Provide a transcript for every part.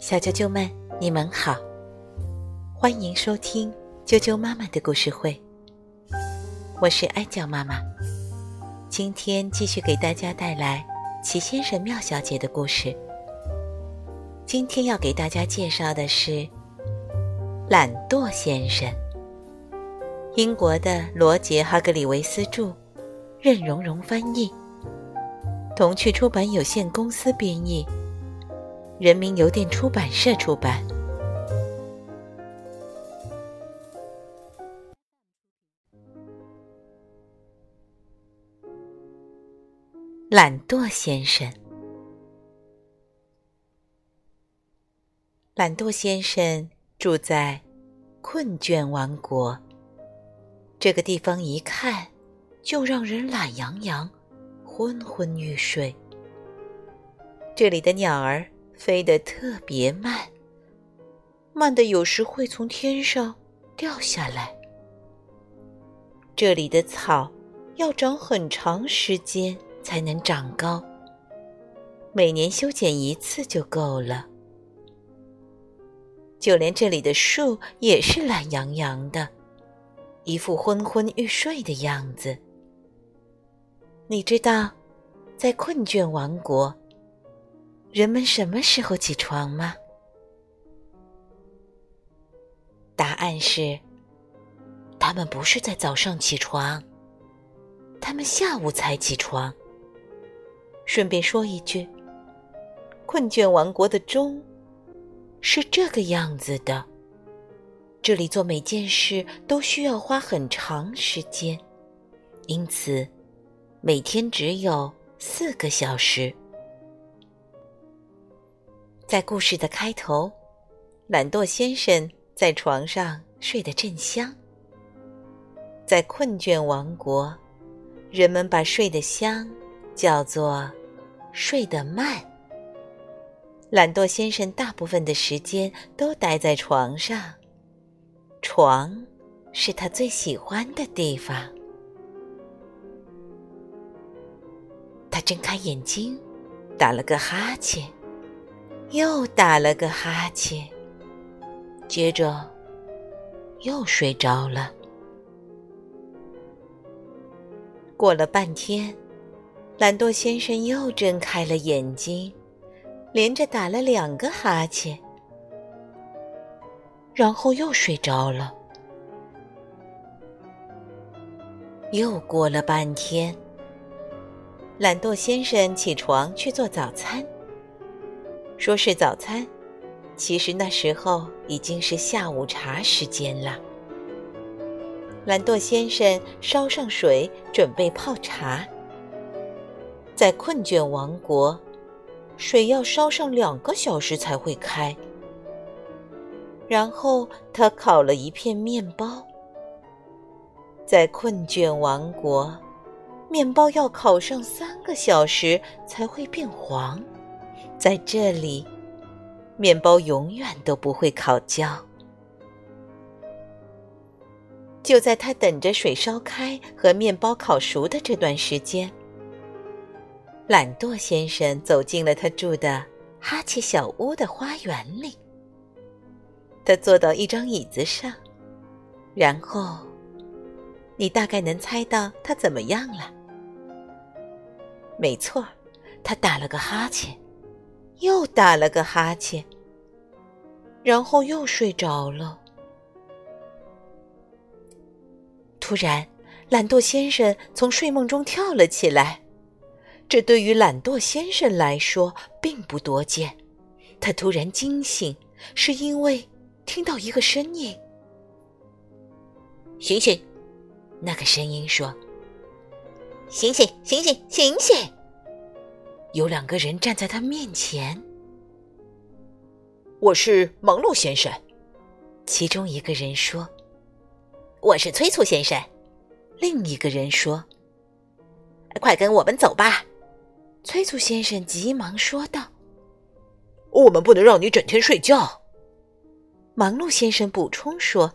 小啾啾们，你们好，欢迎收听啾啾妈妈的故事会。我是哀娇妈妈，今天继续给大家带来齐先生、妙小姐的故事。今天要给大家介绍的是懒惰先生。英国的罗杰·哈格里维斯著，任荣荣翻译，童趣出版有限公司编译。人民邮电出版社出版。懒惰先生，懒惰先生住在困倦王国。这个地方一看就让人懒洋洋、昏昏欲睡。这里的鸟儿。飞得特别慢，慢的有时会从天上掉下来。这里的草要长很长时间才能长高，每年修剪一次就够了。就连这里的树也是懒洋洋的，一副昏昏欲睡的样子。你知道，在困倦王国。人们什么时候起床吗？答案是，他们不是在早上起床，他们下午才起床。顺便说一句，困倦王国的钟是这个样子的。这里做每件事都需要花很长时间，因此每天只有四个小时。在故事的开头，懒惰先生在床上睡得正香。在困倦王国，人们把睡得香叫做睡得慢。懒惰先生大部分的时间都待在床上，床是他最喜欢的地方。睁开眼睛，打了个哈欠。又打了个哈欠，接着又睡着了。过了半天，懒惰先生又睁开了眼睛，连着打了两个哈欠，然后又睡着了。又过了半天，懒惰先生起床去做早餐。说是早餐，其实那时候已经是下午茶时间了。懒惰先生烧上水，准备泡茶。在困倦王国，水要烧上两个小时才会开。然后他烤了一片面包。在困倦王国，面包要烤上三个小时才会变黄。在这里，面包永远都不会烤焦。就在他等着水烧开和面包烤熟的这段时间，懒惰先生走进了他住的哈奇小屋的花园里。他坐到一张椅子上，然后，你大概能猜到他怎么样了。没错，他打了个哈欠。又打了个哈欠，然后又睡着了。突然，懒惰先生从睡梦中跳了起来。这对于懒惰先生来说并不多见。他突然惊醒，是因为听到一个声音：“醒醒！”那个声音说：“醒醒，醒醒，醒醒！”有两个人站在他面前。我是忙碌先生，其中一个人说：“我是催促先生。”另一个人说：“快跟我们走吧！”催促先生急忙说道：“我们不能让你整天睡觉。”忙碌先生补充说：“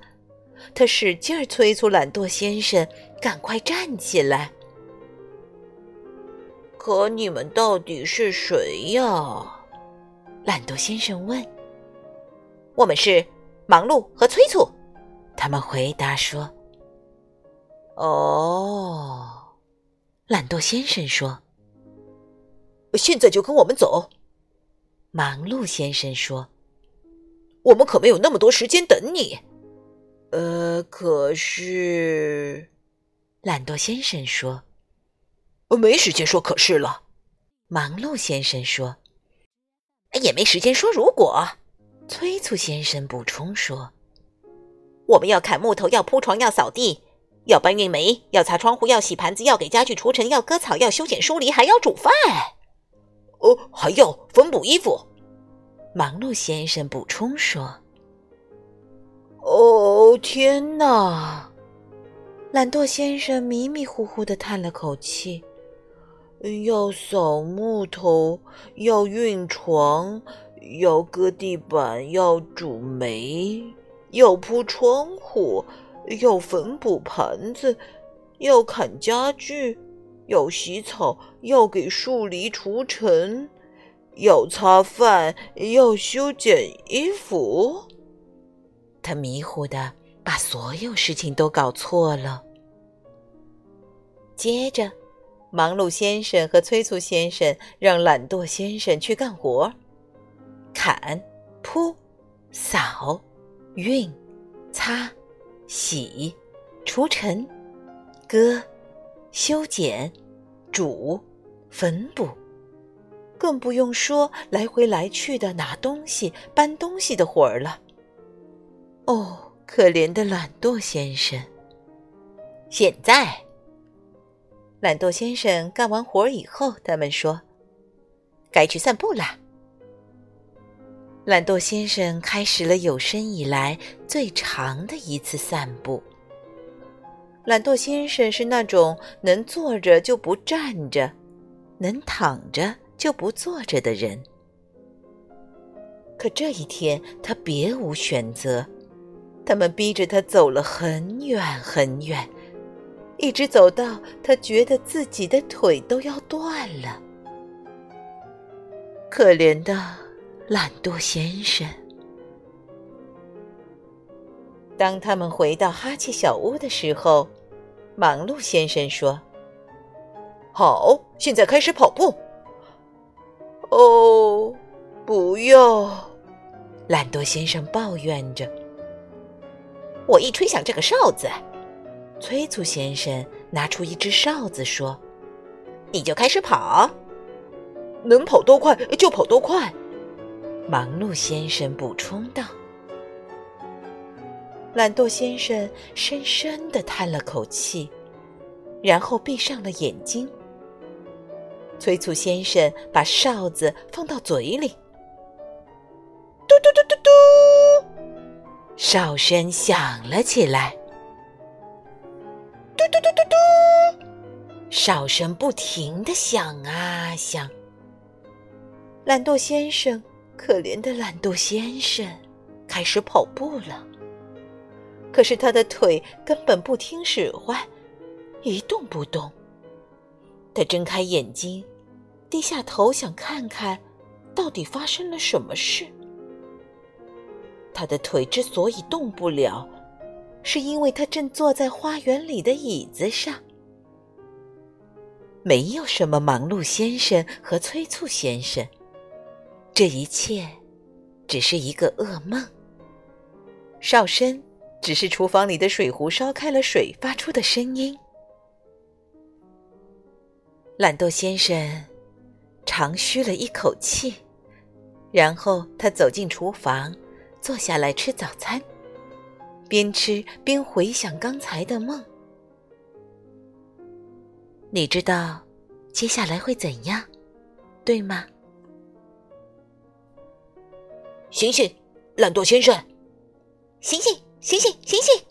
他使劲儿催促懒惰先生赶快站起来。”可你们到底是谁呀？懒惰先生问。我们是忙碌和催促。他们回答说：“哦。”懒惰先生说：“现在就跟我们走。”忙碌先生说：“我们可没有那么多时间等你。”呃，可是，懒惰先生说：“没时间说可是了。”忙碌先生说：“也没时间说如果。”催促先生补充说。我们要砍木头，要铺床，要扫地，要搬运煤，要擦窗户，要洗盘子，要给家具除尘，要割草，要修剪疏篱，还要煮饭。哦，还要缝补衣服。忙碌先生补充说：“哦，天哪！”懒惰先生迷迷糊糊的叹了口气：“要扫木头，要运床，要割地板，要煮煤。”要铺窗户，要缝补盘子，要砍家具，要洗草，要给树篱除尘，要擦饭，要修剪衣服。他迷糊的把所有事情都搞错了。接着，忙碌先生和催促先生让懒惰先生去干活，砍、铺、扫。熨、擦、洗、除尘、割、修剪、煮、缝补，更不用说来回来去的拿东西、搬东西的活儿了。哦，可怜的懒惰先生！现在，懒惰先生干完活以后，他们说：“该去散步啦。”懒惰先生开始了有生以来最长的一次散步。懒惰先生是那种能坐着就不站着，能躺着就不坐着的人。可这一天他别无选择，他们逼着他走了很远很远，一直走到他觉得自己的腿都要断了。可怜的。懒惰先生。当他们回到哈气小屋的时候，忙碌先生说：“好，现在开始跑步。”哦，不要！懒惰先生抱怨着。我一吹响这个哨子，催促先生拿出一只哨子说：“你就开始跑，能跑多快就跑多快。”忙碌先生补充道：“懒惰先生深深的叹了口气，然后闭上了眼睛。催促先生把哨子放到嘴里，嘟嘟嘟嘟嘟，哨声响了起来。嘟嘟嘟嘟嘟，哨声不停的响啊响。懒惰先生。”可怜的懒惰先生开始跑步了，可是他的腿根本不听使唤，一动不动。他睁开眼睛，低下头想看看，到底发生了什么事。他的腿之所以动不了，是因为他正坐在花园里的椅子上。没有什么忙碌先生和催促先生。这一切只是一个噩梦。哨声只是厨房里的水壶烧开了水发出的声音。懒惰先生长吁了一口气，然后他走进厨房，坐下来吃早餐，边吃边回想刚才的梦。你知道接下来会怎样，对吗？醒醒，懒惰先生！醒醒，醒醒，醒醒！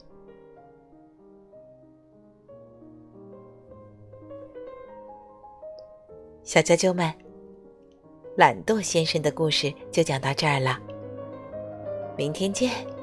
小啾啾们，懒惰先生的故事就讲到这儿了。明天见。